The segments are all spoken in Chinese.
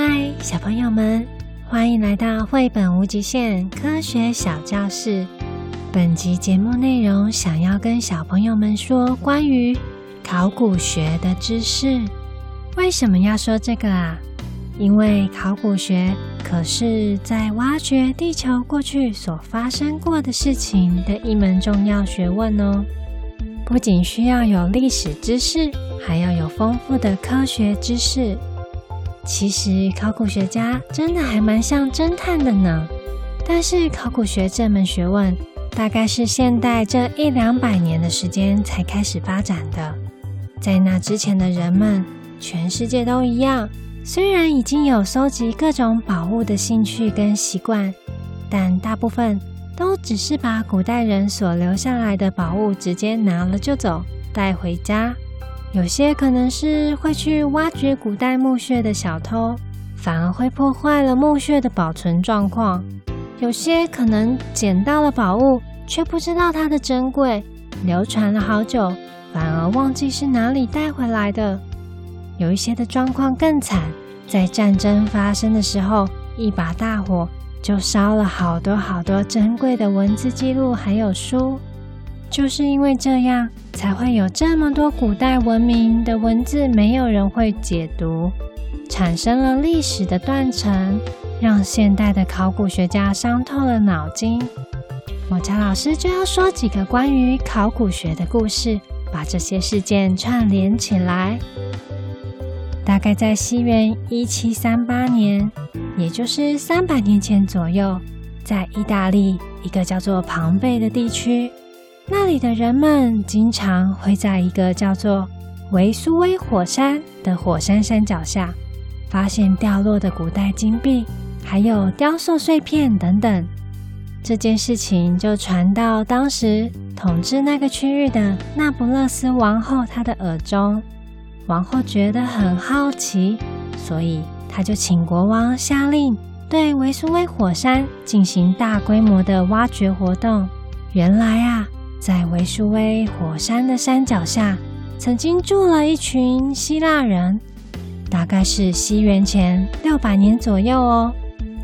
嗨，小朋友们，欢迎来到绘本无极限科学小教室。本集节目内容想要跟小朋友们说关于考古学的知识。为什么要说这个啊？因为考古学可是在挖掘地球过去所发生过的事情的一门重要学问哦。不仅需要有历史知识，还要有丰富的科学知识。其实考古学家真的还蛮像侦探的呢。但是考古学这门学问，大概是现代这一两百年的时间才开始发展的。在那之前的人们，全世界都一样，虽然已经有搜集各种宝物的兴趣跟习惯，但大部分。都只是把古代人所留下来的宝物直接拿了就走，带回家。有些可能是会去挖掘古代墓穴的小偷，反而会破坏了墓穴的保存状况。有些可能捡到了宝物，却不知道它的珍贵，流传了好久，反而忘记是哪里带回来的。有一些的状况更惨，在战争发生的时候，一把大火。就烧了好多好多珍贵的文字记录，还有书，就是因为这样，才会有这么多古代文明的文字没有人会解读，产生了历史的断层，让现代的考古学家伤透了脑筋。抹茶老师就要说几个关于考古学的故事，把这些事件串联起来。大概在西元一七三八年。也就是三百年前左右，在意大利一个叫做庞贝的地区，那里的人们经常会在一个叫做维苏威火山的火山山脚下，发现掉落的古代金币，还有雕塑碎片等等。这件事情就传到当时统治那个区域的那不勒斯王后她的耳中，王后觉得很好奇，所以。她就请国王下令对维苏威火山进行大规模的挖掘活动。原来啊，在维苏威火山的山脚下，曾经住了一群希腊人，大概是西元前六百年左右哦。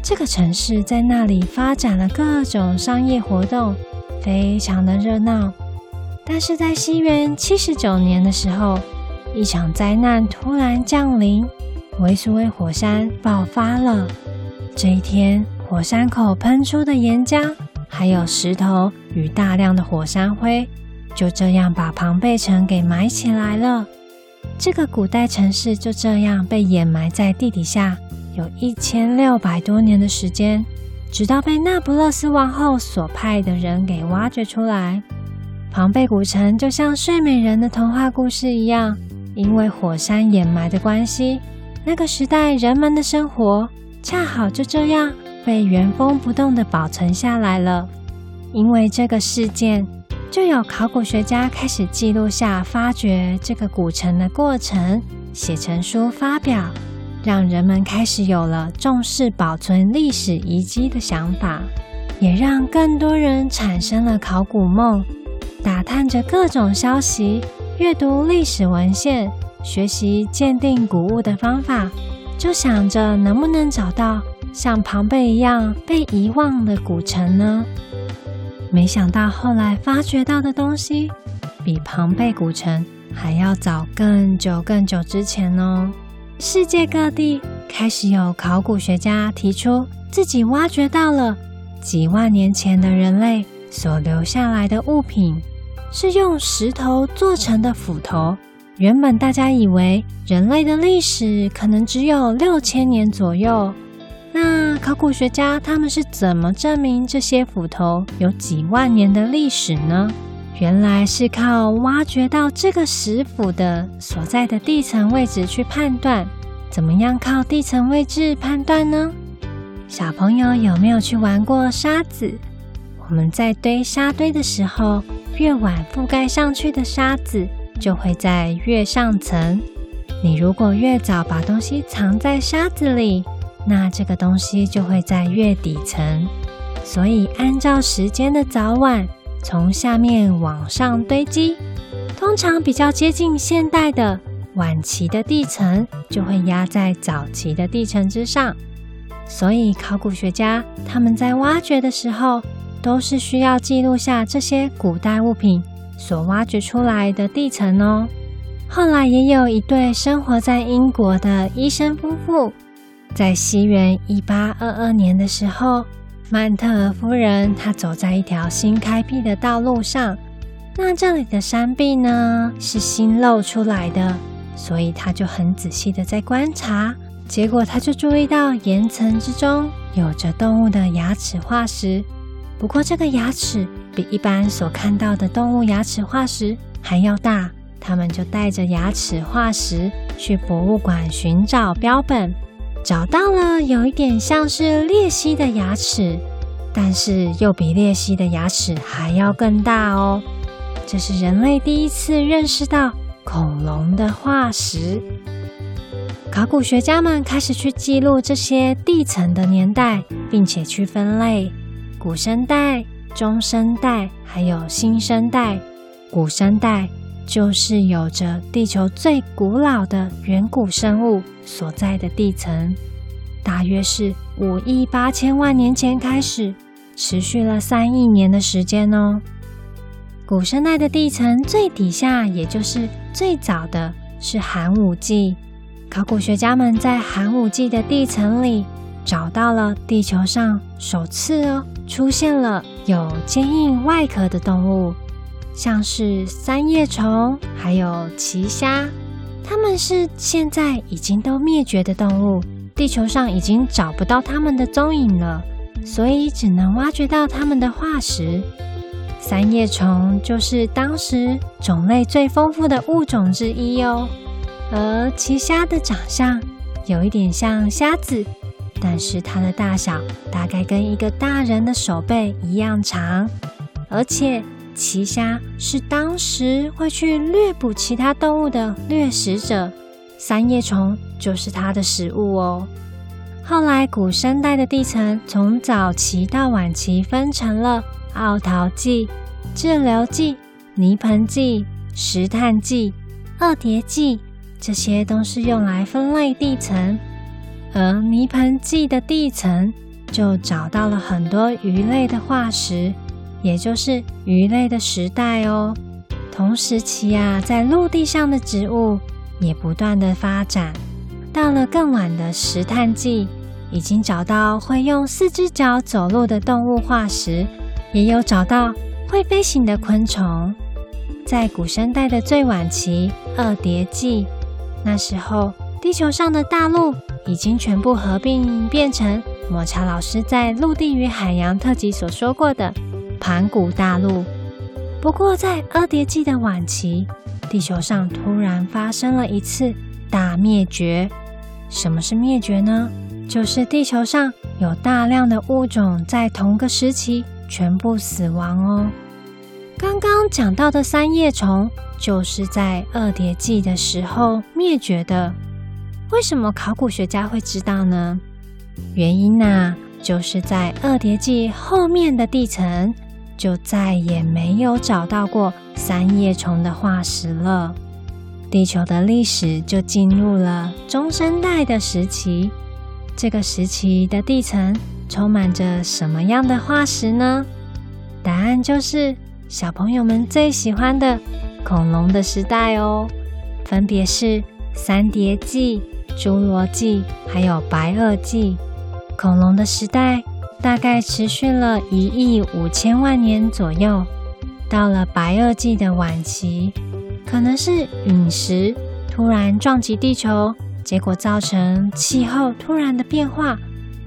这个城市在那里发展了各种商业活动，非常的热闹。但是在西元七十九年的时候，一场灾难突然降临。维苏威火山爆发了。这一天，火山口喷出的岩浆，还有石头与大量的火山灰，就这样把庞贝城给埋起来了。这个古代城市就这样被掩埋在地底下，有一千六百多年的时间，直到被那不勒斯王后所派的人给挖掘出来。庞贝古城就像睡美人的童话故事一样，因为火山掩埋的关系。那个时代人们的生活恰好就这样被原封不动的保存下来了。因为这个事件，就有考古学家开始记录下发掘这个古城的过程，写成书发表，让人们开始有了重视保存历史遗迹的想法，也让更多人产生了考古梦，打探着各种消息，阅读历史文献。学习鉴定古物的方法，就想着能不能找到像庞贝一样被遗忘的古城呢？没想到后来发掘到的东西，比庞贝古城还要早更久更久之前哦。世界各地开始有考古学家提出，自己挖掘到了几万年前的人类所留下来的物品，是用石头做成的斧头。原本大家以为人类的历史可能只有六千年左右，那考古学家他们是怎么证明这些斧头有几万年的历史呢？原来是靠挖掘到这个石斧的所在的地层位置去判断。怎么样靠地层位置判断呢？小朋友有没有去玩过沙子？我们在堆沙堆的时候，越晚覆盖上去的沙子，就会在越上层。你如果越早把东西藏在沙子里，那这个东西就会在越底层。所以，按照时间的早晚，从下面往上堆积，通常比较接近现代的，晚期的地层就会压在早期的地层之上。所以，考古学家他们在挖掘的时候，都是需要记录下这些古代物品所挖掘出来的地层哦。后来，也有一对生活在英国的医生夫妇，在西元一八二二年的时候，曼特尔夫人她走在一条新开辟的道路上，那这里的山壁呢是新露出来的，所以她就很仔细的在观察。结果，她就注意到岩层之中有着动物的牙齿化石。不过，这个牙齿比一般所看到的动物牙齿化石还要大。他们就带着牙齿化石去博物馆寻找标本，找到了有一点像是鬣蜥的牙齿，但是又比鬣蜥的牙齿还要更大哦。这是人类第一次认识到恐龙的化石。考古学家们开始去记录这些地层的年代，并且去分类：古生代、中生代，还有新生代。古生代就是有着地球最古老的远古生物所在的地层，大约是五亿八千万年前开始，持续了三亿年的时间哦。古生代的地层最底下，也就是最早的是寒武纪。考古学家们在寒武纪的地层里找到了地球上首次哦出现了有坚硬外壳的动物，像是三叶虫，还有奇虾。它们是现在已经都灭绝的动物，地球上已经找不到它们的踪影了，所以只能挖掘到它们的化石。三叶虫就是当时种类最丰富的物种之一哦。而奇虾的长相有一点像虾子，但是它的大小大概跟一个大人的手背一样长。而且奇虾是当时会去掠捕其他动物的掠食者，三叶虫就是它的食物哦。后来古生代的地层从早期到晚期分成了奥陶纪、志留纪、泥盆纪、石炭纪、二叠纪。这些都是用来分类地层，而泥盆纪的地层就找到了很多鱼类的化石，也就是鱼类的时代哦。同时期啊，在陆地上的植物也不断的发展。到了更晚的石炭纪，已经找到会用四只脚走路的动物化石，也有找到会飞行的昆虫。在古生代的最晚期，二叠纪。那时候，地球上的大陆已经全部合并，变成抹茶老师在《陆地与海洋》特辑所说过的盘古大陆。不过，在二叠纪的晚期，地球上突然发生了一次大灭绝。什么是灭绝呢？就是地球上有大量的物种在同个时期全部死亡哦。刚刚讲到的三叶虫。就是在二叠纪的时候灭绝的。为什么考古学家会知道呢？原因呢、啊，就是在二叠纪后面的地层就再也没有找到过三叶虫的化石了。地球的历史就进入了中生代的时期。这个时期的地层充满着什么样的化石呢？答案就是小朋友们最喜欢的。恐龙的时代哦，分别是三叠纪、侏罗纪，还有白垩纪。恐龙的时代大概持续了一亿五千万年左右。到了白垩纪的晚期，可能是陨石突然撞击地球，结果造成气候突然的变化，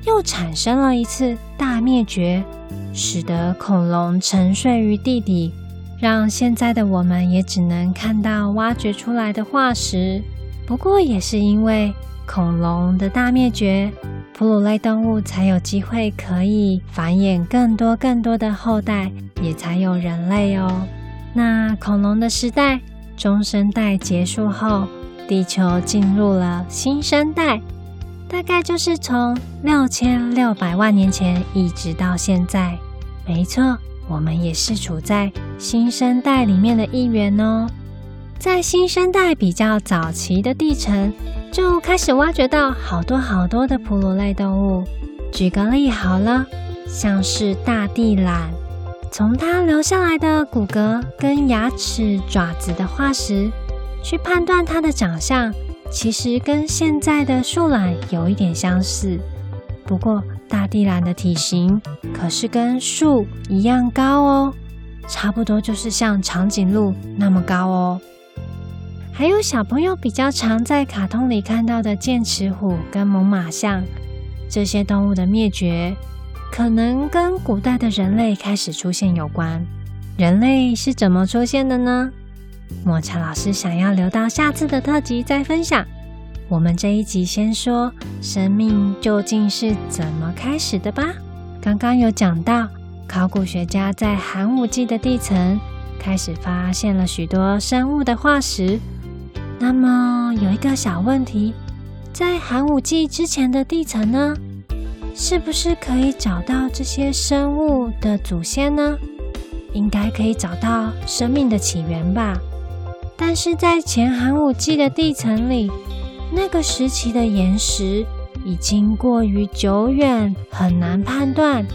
又产生了一次大灭绝，使得恐龙沉睡于地底。让现在的我们也只能看到挖掘出来的化石。不过，也是因为恐龙的大灭绝，哺乳类动物才有机会可以繁衍更多更多的后代，也才有人类哦。那恐龙的时代，中生代结束后，地球进入了新生代，大概就是从六千六百万年前一直到现在。没错。我们也是处在新生代里面的一员哦。在新生代比较早期的地层，就开始挖掘到好多好多的哺乳类动物。举个例好了，像是大地懒，从它留下来的骨骼跟牙齿、爪子的化石，去判断它的长相，其实跟现在的树懒有一点相似。不过，大地懒的体型可是跟树一样高哦，差不多就是像长颈鹿那么高哦。还有小朋友比较常在卡通里看到的剑齿虎跟猛犸象，这些动物的灭绝，可能跟古代的人类开始出现有关。人类是怎么出现的呢？抹茶老师想要留到下次的特辑再分享。我们这一集先说生命究竟是怎么开始的吧。刚刚有讲到，考古学家在寒武纪的地层开始发现了许多生物的化石。那么有一个小问题，在寒武纪之前的地层呢，是不是可以找到这些生物的祖先呢？应该可以找到生命的起源吧。但是在前寒武纪的地层里，那个时期的岩石已经过于久远，很难判断，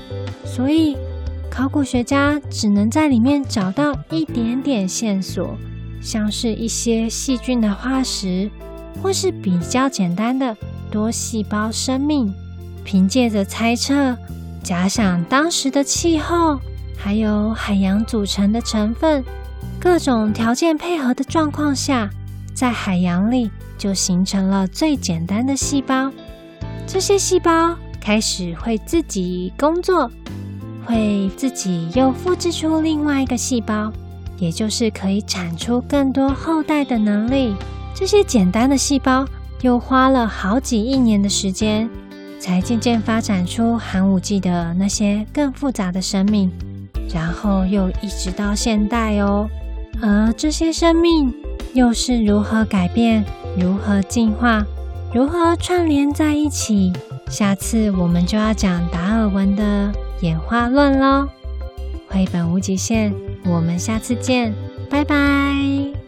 所以考古学家只能在里面找到一点点线索。像是一些细菌的化石，或是比较简单的多细胞生命。凭借着猜测，假想当时的气候，还有海洋组成的成分，各种条件配合的状况下，在海洋里就形成了最简单的细胞。这些细胞开始会自己工作，会自己又复制出另外一个细胞。也就是可以产出更多后代的能力。这些简单的细胞又花了好几亿年的时间，才渐渐发展出寒武纪的那些更复杂的生命，然后又一直到现代哦。而这些生命又是如何改变、如何进化、如何串联在一起？下次我们就要讲达尔文的演化论喽。绘本无极限。我们下次见，拜拜。